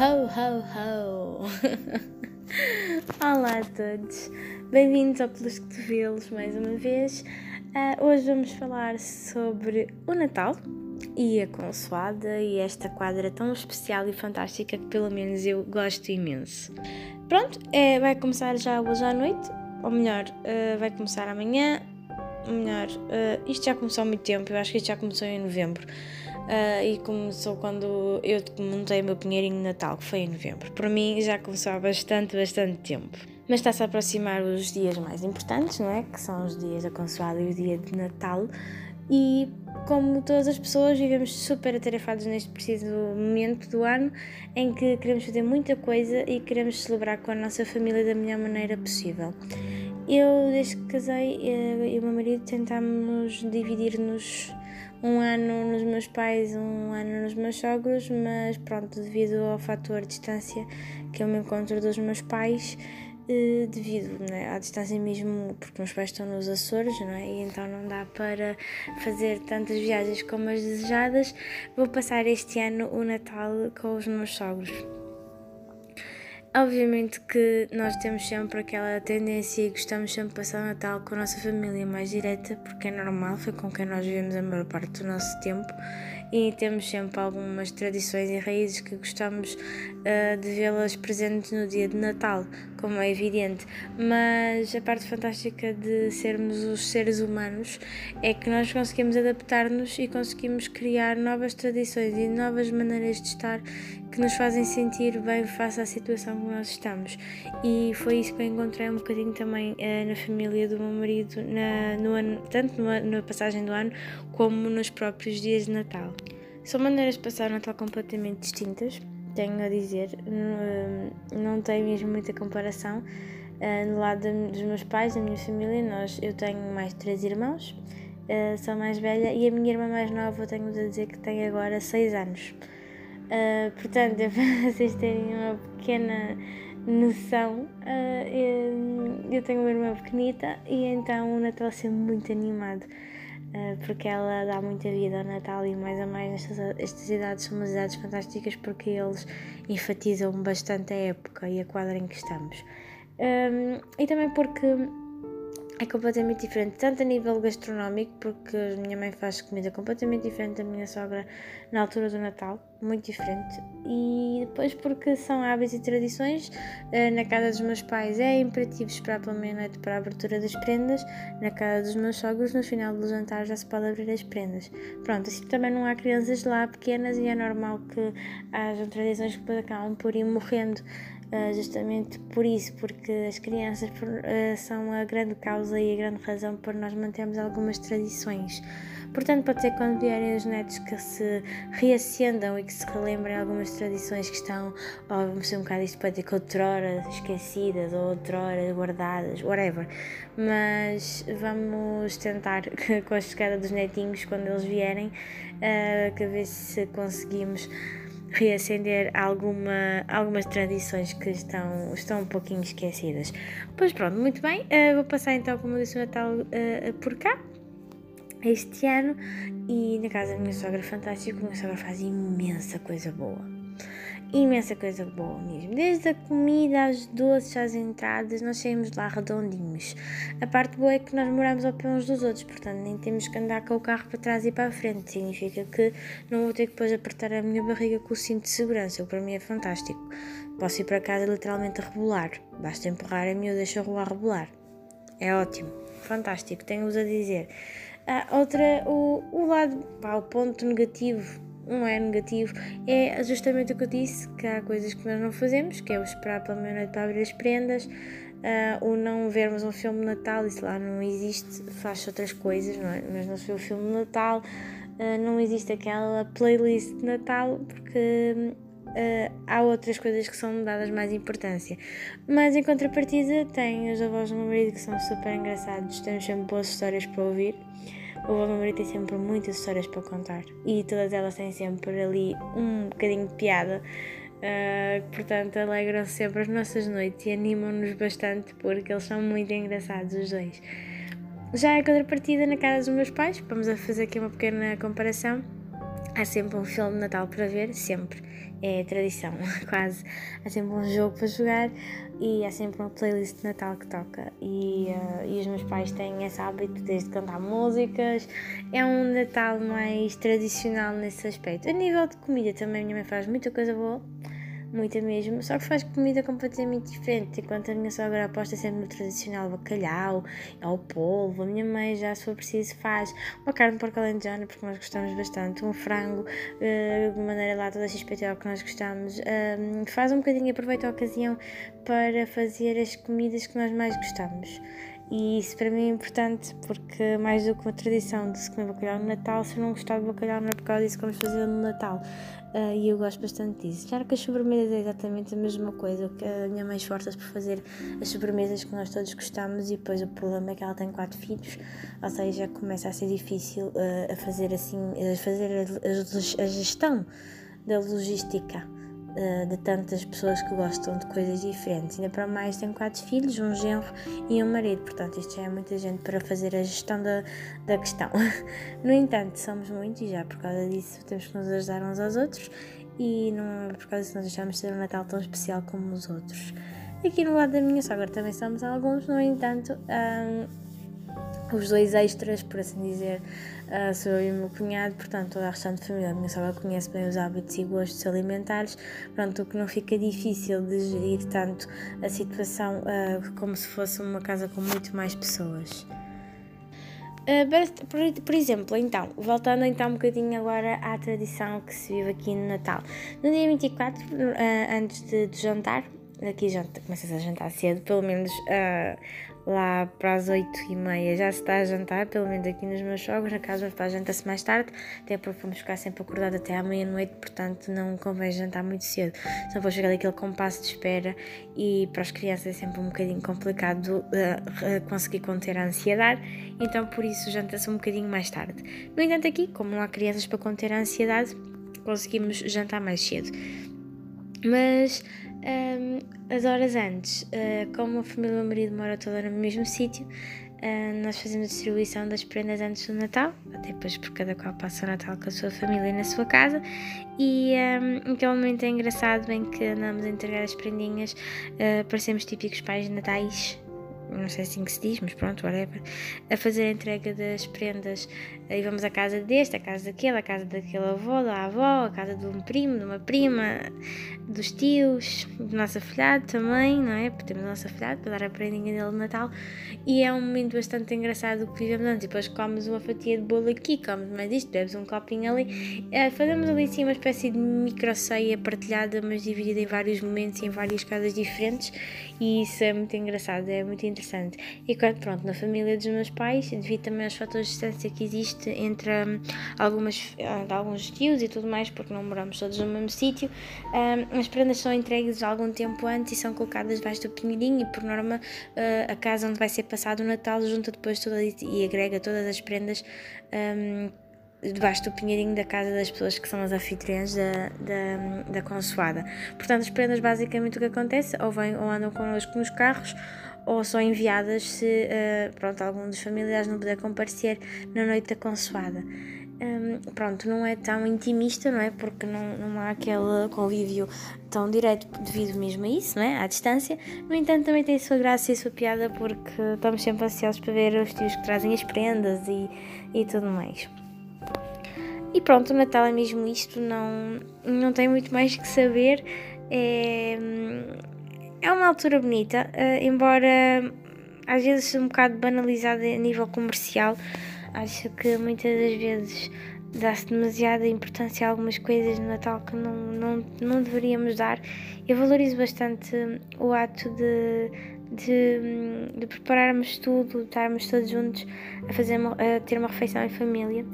Ho, ho, ho! Olá a todos, bem-vindos ao Pelos Cotovelos mais uma vez. Uh, hoje vamos falar sobre o Natal e a consoada e esta quadra tão especial e fantástica que pelo menos eu gosto imenso. Pronto, é, vai começar já hoje à noite, ou melhor, uh, vai começar amanhã, melhor, uh, isto já começou há muito tempo, eu acho que isto já começou em novembro. Uh, e começou quando eu montei o meu pinheirinho de Natal, que foi em novembro. Para mim já começou há bastante, bastante tempo. Mas está-se a aproximar os dias mais importantes, não é? Que são os dias da consoada e o dia de Natal. E como todas as pessoas, vivemos super atarefados neste preciso momento do ano em que queremos fazer muita coisa e queremos celebrar com a nossa família da melhor maneira possível. Eu, desde que casei, eu e o meu marido tentámos dividir-nos um ano nos meus pais, um ano nos meus sogros, mas pronto, devido ao fator distância que eu me encontro dos meus pais, eh, devido né, à distância mesmo, porque meus pais estão nos Açores, não é? E então não dá para fazer tantas viagens como as desejadas, vou passar este ano o Natal com os meus sogros. Obviamente que nós temos sempre aquela tendência e gostamos sempre de passar o Natal com a nossa família mais direta, porque é normal, foi com quem nós vivemos a maior parte do nosso tempo. E temos sempre algumas tradições e raízes que gostamos uh, de vê-las presentes no dia de Natal, como é evidente. Mas a parte fantástica de sermos os seres humanos é que nós conseguimos adaptar-nos e conseguimos criar novas tradições e novas maneiras de estar que nos fazem sentir bem face à situação que nós estamos. E foi isso que eu encontrei um bocadinho também uh, na família do meu marido, na, no ano, tanto no, na passagem do ano como nos próprios dias de Natal. São maneiras de passar o Natal completamente distintas, tenho a dizer, não, não tem mesmo muita comparação. No lado dos meus pais, da minha família, nós, eu tenho mais três irmãos, uh, sou mais velha e a minha irmã mais nova, tenho a dizer que tem agora 6 anos. Uh, portanto, para vocês terem uma pequena noção, eu, eu, tenho uma irmã pequenita e então o Natal é sempre muito animado. Uh, porque ela dá muita vida ao Natal e mais a mais estas, estas idades são umas idades fantásticas porque eles enfatizam bastante a época e a quadra em que estamos. Um, e também porque é completamente diferente, tanto a nível gastronómico, porque a minha mãe faz comida completamente diferente da minha sogra na altura do Natal, muito diferente, e depois porque são hábitos e tradições. Eh, na casa dos meus pais é imperativo esperar pela meia-noite para a abertura das prendas, na casa dos meus sogros, no final do jantar já se pode abrir as prendas. Pronto, assim também não há crianças lá pequenas e é normal que hajam tradições que acabam por ir morrendo ah, justamente por isso, porque as crianças ah, são a grande causa e a grande razão por nós mantermos algumas tradições. Portanto, pode ser quando vierem os netos que se reacendam e que se relembrem algumas tradições que estão, ou vamos ser um bocado isto pode ter que outrora esquecidas ou outrora guardadas, whatever. Mas vamos tentar, com a chegada dos netinhos, quando eles vierem, uh, que ver se conseguimos reacender alguma, algumas tradições que estão, estão um pouquinho esquecidas. Pois pronto, muito bem, uh, vou passar então, como disse, o Natal uh, por cá este ano e na casa da minha sogra fantástica, a minha sogra faz imensa coisa boa imensa coisa boa mesmo. Desde a comida, às doces, às entradas, nós saímos lá redondinhos. A parte boa é que nós moramos ao pé uns dos outros, portanto nem temos que andar com o carro para trás e para a frente. Significa que não vou ter que depois apertar a minha barriga com o cinto de segurança, o que para mim é fantástico. Posso ir para casa literalmente a rebolar. Basta empurrar a mim e rua a rebolar. É ótimo, fantástico, tenho-vos a dizer. Ah, outra, o, o lado, pá, o ponto negativo não é negativo, é justamente o que eu disse, que há coisas que nós não fazemos, que é o esperar pela meia-noite para abrir as prendas, uh, o não vermos um filme de Natal, isso lá não existe, faz outras coisas, não é? Mas não se vê o filme de Natal, uh, não existe aquela playlist de Natal, porque uh, há outras coisas que são dadas mais importância. Mas em contrapartida, tem os avós do meu marido que são super engraçados, temos sempre boas histórias para ouvir. O Vovô Maria tem sempre muitas histórias para contar e todas elas têm sempre ali um bocadinho de piada. Uh, portanto, alegram sempre as nossas noites e animam-nos bastante porque eles são muito engraçados, os dois. Já a contrapartida na casa dos meus pais, vamos a fazer aqui uma pequena comparação. Há sempre um filme de Natal para ver, sempre. É tradição, quase. Há sempre um jogo para jogar e há sempre uma playlist de Natal que toca. E, uh, e os meus pais têm esse hábito desde cantar músicas. É um Natal mais tradicional nesse aspecto. A nível de comida também, minha mãe faz muita coisa boa muita mesmo, só que faz comida completamente diferente. Enquanto a minha sogra aposta sempre no tradicional bacalhau, ao polvo, a minha mãe já, se for preciso, faz uma carne de porco alentejana, porque nós gostamos bastante, um frango uh, de maneira lá toda XPTO que nós gostamos. Uh, faz um bocadinho, aproveita a ocasião para fazer as comidas que nós mais gostamos. E isso para mim é importante porque, mais do que uma tradição de se comer bacalhau no Natal, se eu não gostar de bacalhau, não é por causa disso que vamos fazer no Natal. Uh, e eu gosto bastante disso. Claro que as sobremesas é exatamente a mesma coisa, que a minha mãe esforça-se por fazer as sobremesas que nós todos gostamos, e depois o problema é que ela tem quatro filhos, ou seja, começa a ser difícil uh, a fazer assim, a fazer a, a gestão da logística uh, de tantas pessoas que gostam de coisas diferentes. Ainda para mais, tenho quatro filhos, um genro e um marido, portanto, isto já é muita gente para fazer a gestão da, da questão. no entanto, somos muitos e já por causa disso temos que nos ajudar uns aos outros e não é por causa disso nós deixamos de um Natal tão especial como os outros. Aqui no lado da minha sogra também somos alguns, no entanto, um, os dois extras, por assim dizer, uh, sou eu e o meu cunhado, portanto, toda a restante família, a minha sogra conhece bem os hábitos e gostos alimentares, pronto, o que não fica difícil de gerir tanto a situação uh, como se fosse uma casa com muito mais pessoas. Uh, por, exemplo, então, voltando então um bocadinho agora à tradição que se vive aqui no Natal. No dia 24, uh, antes de, de jantar, aqui janta, começa-se a jantar cedo, pelo menos uh, lá para as 8 e meia. Já se está a jantar, pelo menos aqui nos meus jogos, na casa dos pais janta-se mais tarde, até porque vamos ficar sempre acordados até à meia-noite, portanto não convém jantar muito cedo, senão vou chegar daquele compasso de espera e para as crianças é sempre um bocadinho complicado uh, conseguir conter a ansiedade, então por isso janta-se um bocadinho mais tarde. No entanto aqui, como não há crianças para conter a ansiedade, conseguimos jantar mais cedo. Mas um, as horas antes, uh, como a família do meu marido mora toda no mesmo sítio, uh, nós fazemos a distribuição das prendas antes do Natal, até depois por cada qual passa o Natal com a sua família e na sua casa. E um, aquele momento é engraçado em que andamos a entregar as prendinhas, uh, parecemos típicos pais natais não sei assim que se diz, mas pronto, whatever, a fazer a entrega das prendas. Aí vamos à casa deste, à casa daquele, à casa daquele avô, da avó, à casa de um primo, de uma prima, dos tios, do nosso afilhado também, não é? Porque temos o nosso afilhado para dar a prendinha dele de Natal. E é um momento bastante engraçado que vivemos antes. Depois comes uma fatia de bolo aqui, comes mais isto, bebes um copinho ali. É, fazemos ali sim uma espécie de micro ceia partilhada, mas dividida em vários momentos e em várias casas diferentes. E isso é muito engraçado, é muito interessante. E quando, pronto, na família dos meus pais, devido também aos fatores de distância que existe entre um, algumas, uh, alguns tios e tudo mais, porque não moramos todos no mesmo sítio, um, as prendas são entregues algum tempo antes e são colocadas debaixo do pinheirinho e, por norma, uh, a casa onde vai ser passado o Natal junta depois toda e agrega todas as prendas um, debaixo do pinheirinho da casa das pessoas que são as anfitriãs da, da, da consoada. Portanto, as prendas basicamente o que acontece, ou, vêm, ou andam connosco nos carros, ou são enviadas se uh, pronto, algum dos familiares não puder comparecer na noite da consoada. Um, pronto, não é tão intimista, não é? Porque não, não há aquele convívio tão direto devido mesmo a isso, não é? À distância. No entanto, também tem a sua graça e a sua piada porque estamos sempre ansiosos para ver os tios que trazem as prendas e, e tudo mais. E pronto, o Natal é mesmo isto, não, não tem muito mais que saber. É, é uma altura bonita, uh, embora às vezes um bocado banalizada a nível comercial. Acho que muitas das vezes dá-se demasiada importância a algumas coisas no Natal que não, não, não deveríamos dar. Eu valorizo bastante o ato de de, de prepararmos tudo, estarmos todos juntos a, fazer uma, a ter uma refeição em família.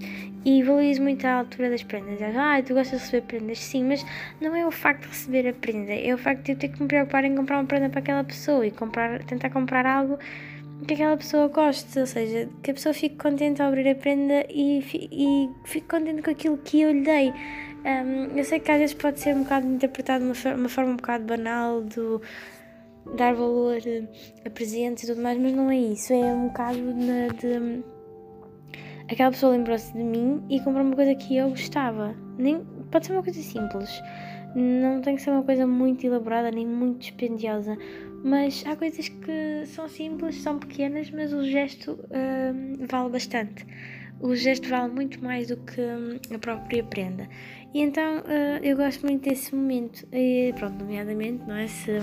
E valorizo muito a altura das prendas. Ah, tu gostas de receber prendas? Sim, mas não é o facto de receber a prenda, é o facto de eu ter que me preocupar em comprar uma prenda para aquela pessoa e comprar, tentar comprar algo que aquela pessoa goste, ou seja, que a pessoa fique contente ao abrir a prenda e, e fique contente com aquilo que eu lhe dei. Um, eu sei que às vezes pode ser um bocado interpretado de uma, uma forma um bocado banal do dar valor a presentes e tudo mais, mas não é isso. É um bocado de, de aquela pessoa lembrou-se de mim e comprou uma coisa que eu gostava. Nem, pode ser uma coisa simples, não tem que ser uma coisa muito elaborada nem muito dispendiosa, mas há coisas que são simples, são pequenas, mas o gesto uh, vale bastante. O gesto vale muito mais do que hum, a própria prenda. E então uh, eu gosto muito desse momento. E pronto, nomeadamente, não é? Se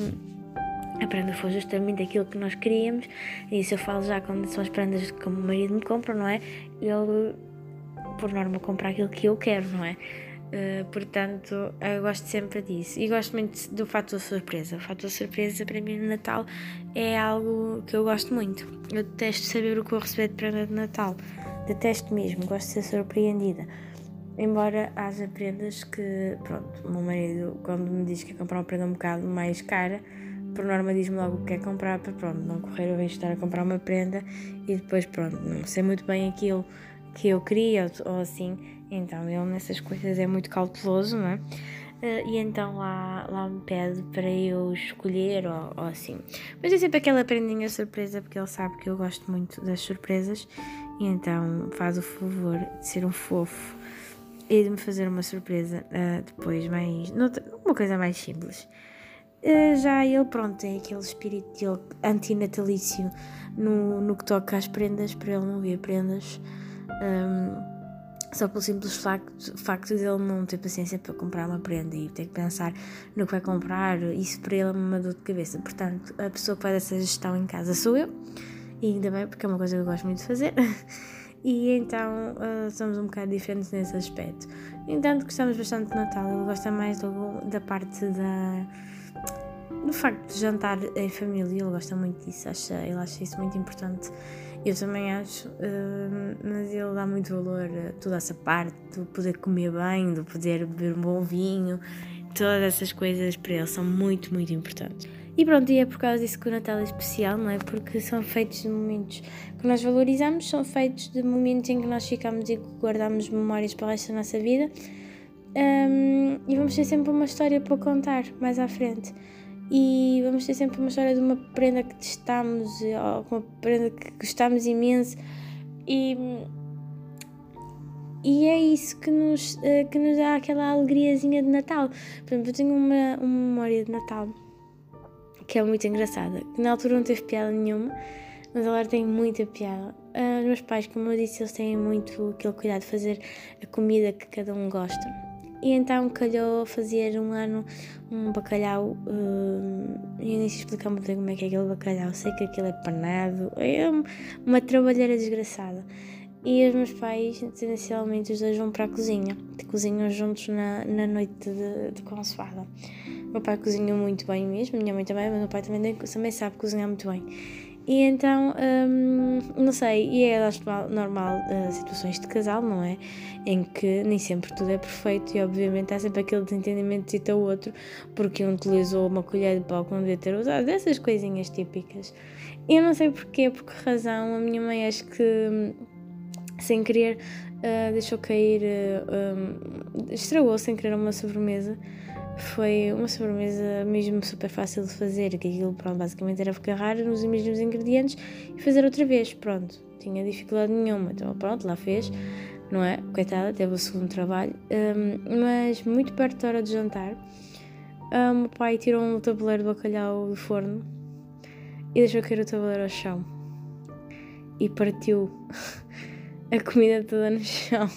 a prenda for justamente aquilo que nós queríamos, e isso eu falo já quando são as prendas que o meu marido me compra, não é? Ele, por norma, compra aquilo que eu quero, não é? Uh, portanto, eu gosto sempre disso. E gosto muito do fator surpresa. O fator surpresa para mim no Natal é algo que eu gosto muito. Eu detesto saber o que vou receber de prenda de Natal. Detesto mesmo, gosto de ser surpreendida. Embora haja prendas que, pronto, o meu marido, quando me diz que comprar uma prenda um bocado mais cara, por norma diz-me logo o que quer comprar para, pronto, não correr o risco de estar a comprar uma prenda e depois, pronto, não sei muito bem aquilo que eu queria ou, assim então ele nessas coisas é muito cauteloso, não é? Uh, e então lá, lá me pede para eu escolher ou, ou, assim. Mas é sempre aquela prendinha surpresa porque ele sabe que eu gosto muito das surpresas e então faz o favor de ser um fofo e de me fazer uma surpresa uh, depois mais. Noutra, uma coisa mais simples. Uh, já ele, pronto, tem aquele espírito antinatalício no, no que toca às prendas, para ele não ver prendas. Um, só pelo simples facto, facto de ele não ter paciência para comprar uma prenda e ter que pensar no que vai comprar, isso para ele é uma dor de cabeça. Portanto, a pessoa que faz essa gestão em casa sou eu, e ainda bem, porque é uma coisa que eu gosto muito de fazer. e então uh, somos um bocado diferentes nesse aspecto. No entanto, gostamos bastante de Natal, ele gosta mais do, da parte da do facto de jantar em família, ele gosta muito disso, acha, ele acha isso muito importante eu também acho, uh, mas ele dá muito valor a toda essa parte do poder comer bem, do poder beber um bom vinho, todas essas coisas para ele são muito, muito importantes. E pronto, e é por causa disso que o Natal é especial, não é? Porque são feitos de momentos que nós valorizamos, são feitos de momentos em que nós ficamos e guardamos memórias para o resto da nossa vida. Um, e vamos ter sempre uma história para contar mais à frente e vamos ter sempre uma história de uma prenda que testamos ou uma prenda que gostamos imenso e, e é isso que nos, eh, que nos dá aquela alegriazinha de Natal. Por exemplo, eu tenho uma, uma memória de Natal que é muito engraçada, que na altura não teve piada nenhuma, mas agora tem muita piada. Uh, os meus pais, como eu disse, eles têm muito aquele cuidado de fazer a comida que cada um gosta. E então calhou fazer um ano um bacalhau. Uh, eu nem sei explicar muito bem como é que é aquele bacalhau. Sei que aquilo é panado. É uma trabalheira desgraçada. E os meus pais, tendencialmente, os dois vão para a cozinha. Cozinham juntos na, na noite de, de consoada. Meu pai cozinha muito bem mesmo, minha mãe também, mas meu pai também, também sabe cozinhar muito bem. E então, hum, não sei, e é normal uh, situações de casal, não é? Em que nem sempre tudo é perfeito e obviamente há sempre aquele desentendimento de o outro porque um utilizou uma colher de pau que não devia ter usado, essas coisinhas típicas. E eu não sei porquê, por que razão, a minha mãe acho que hum, sem querer uh, deixou cair, uh, um, estragou sem querer uma sobremesa foi uma sobremesa mesmo super fácil de fazer, que aquilo, pronto, basicamente era agarrar nos mesmos ingredientes e fazer outra vez, pronto, tinha dificuldade nenhuma, então pronto, lá fez, não é? Coitada, teve o segundo trabalho, um, mas muito perto da hora de jantar, o meu pai tirou um tabuleiro de bacalhau do forno e deixou cair o tabuleiro ao chão e partiu a comida toda no chão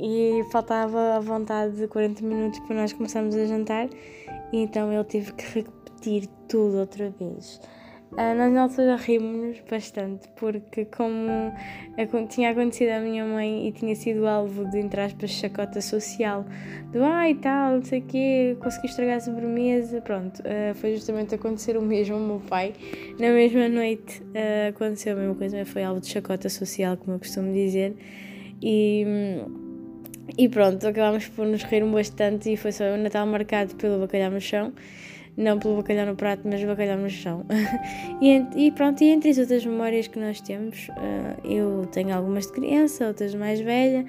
e faltava a vontade de 40 minutos para nós começarmos a jantar, e então ele teve que repetir tudo outra vez. Uh, nós na altura rimos-nos bastante porque como tinha acontecido à minha mãe e tinha sido alvo de, entre aspas, chacota social do ai ah, tal, não sei o quê, consegui estragar a sobremesa, pronto, uh, foi justamente acontecer o mesmo ao meu pai. Na mesma noite uh, aconteceu a mesma coisa, foi alvo de chacota social, como eu costumo dizer, e... E pronto, acabámos por nos rir bastante e foi só o Natal marcado pelo bacalhau no chão. Não pelo bacalhau no prato, mas bacalhau no chão. e, e, pronto, e entre as outras memórias que nós temos, uh, eu tenho algumas de criança, outras mais velha.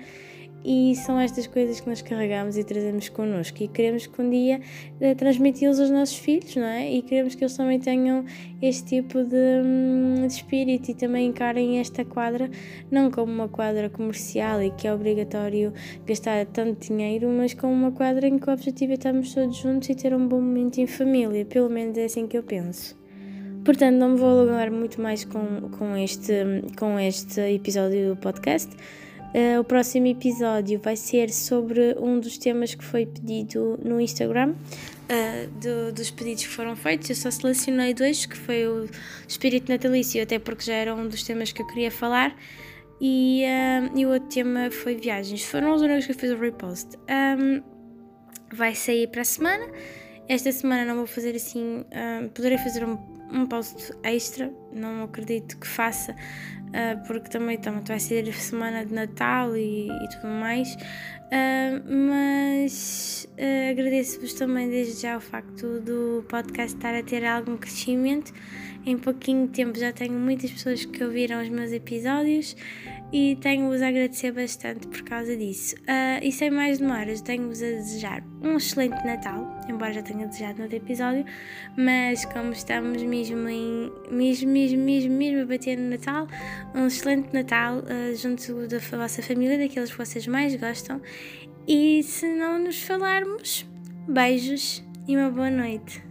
E são estas coisas que nós carregamos e trazemos connosco e queremos que um dia uh, transmiti-los aos nossos filhos, não é? E queremos que eles também tenham este tipo de, um, de espírito e também encarem esta quadra não como uma quadra comercial e que é obrigatório gastar tanto dinheiro, mas como uma quadra em que o objetivo é estarmos todos juntos e ter um bom momento em família, pelo menos é assim que eu penso. Portanto, não me vou alongar muito mais com, com, este, com este episódio do podcast. Uh, o próximo episódio vai ser sobre um dos temas que foi pedido no Instagram, uh, do, dos pedidos que foram feitos. Eu só selecionei dois, que foi o espírito natalício, até porque já era um dos temas que eu queria falar, e, uh, e o outro tema foi viagens. Foram os únicos que eu fiz o repost. Um, vai sair para a semana. Esta semana não vou fazer assim, poderei fazer um, um post extra, não acredito que faça, uh, porque também, também vai ser semana de Natal e, e tudo mais. Uh, mas uh, agradeço-vos também desde já o facto do podcast estar a ter algum crescimento. Em pouquinho tempo já tenho muitas pessoas que ouviram os meus episódios e tenho-vos a agradecer bastante por causa disso. Uh, e sem mais demoras, tenho-vos a desejar um excelente Natal, embora já tenha desejado no outro episódio, mas como estamos mesmo em mesmo, mesmo, mesmo, mesmo a bater no Natal, um excelente Natal uh, junto da vossa família, daqueles que vocês mais gostam. E se não nos falarmos, beijos e uma boa noite.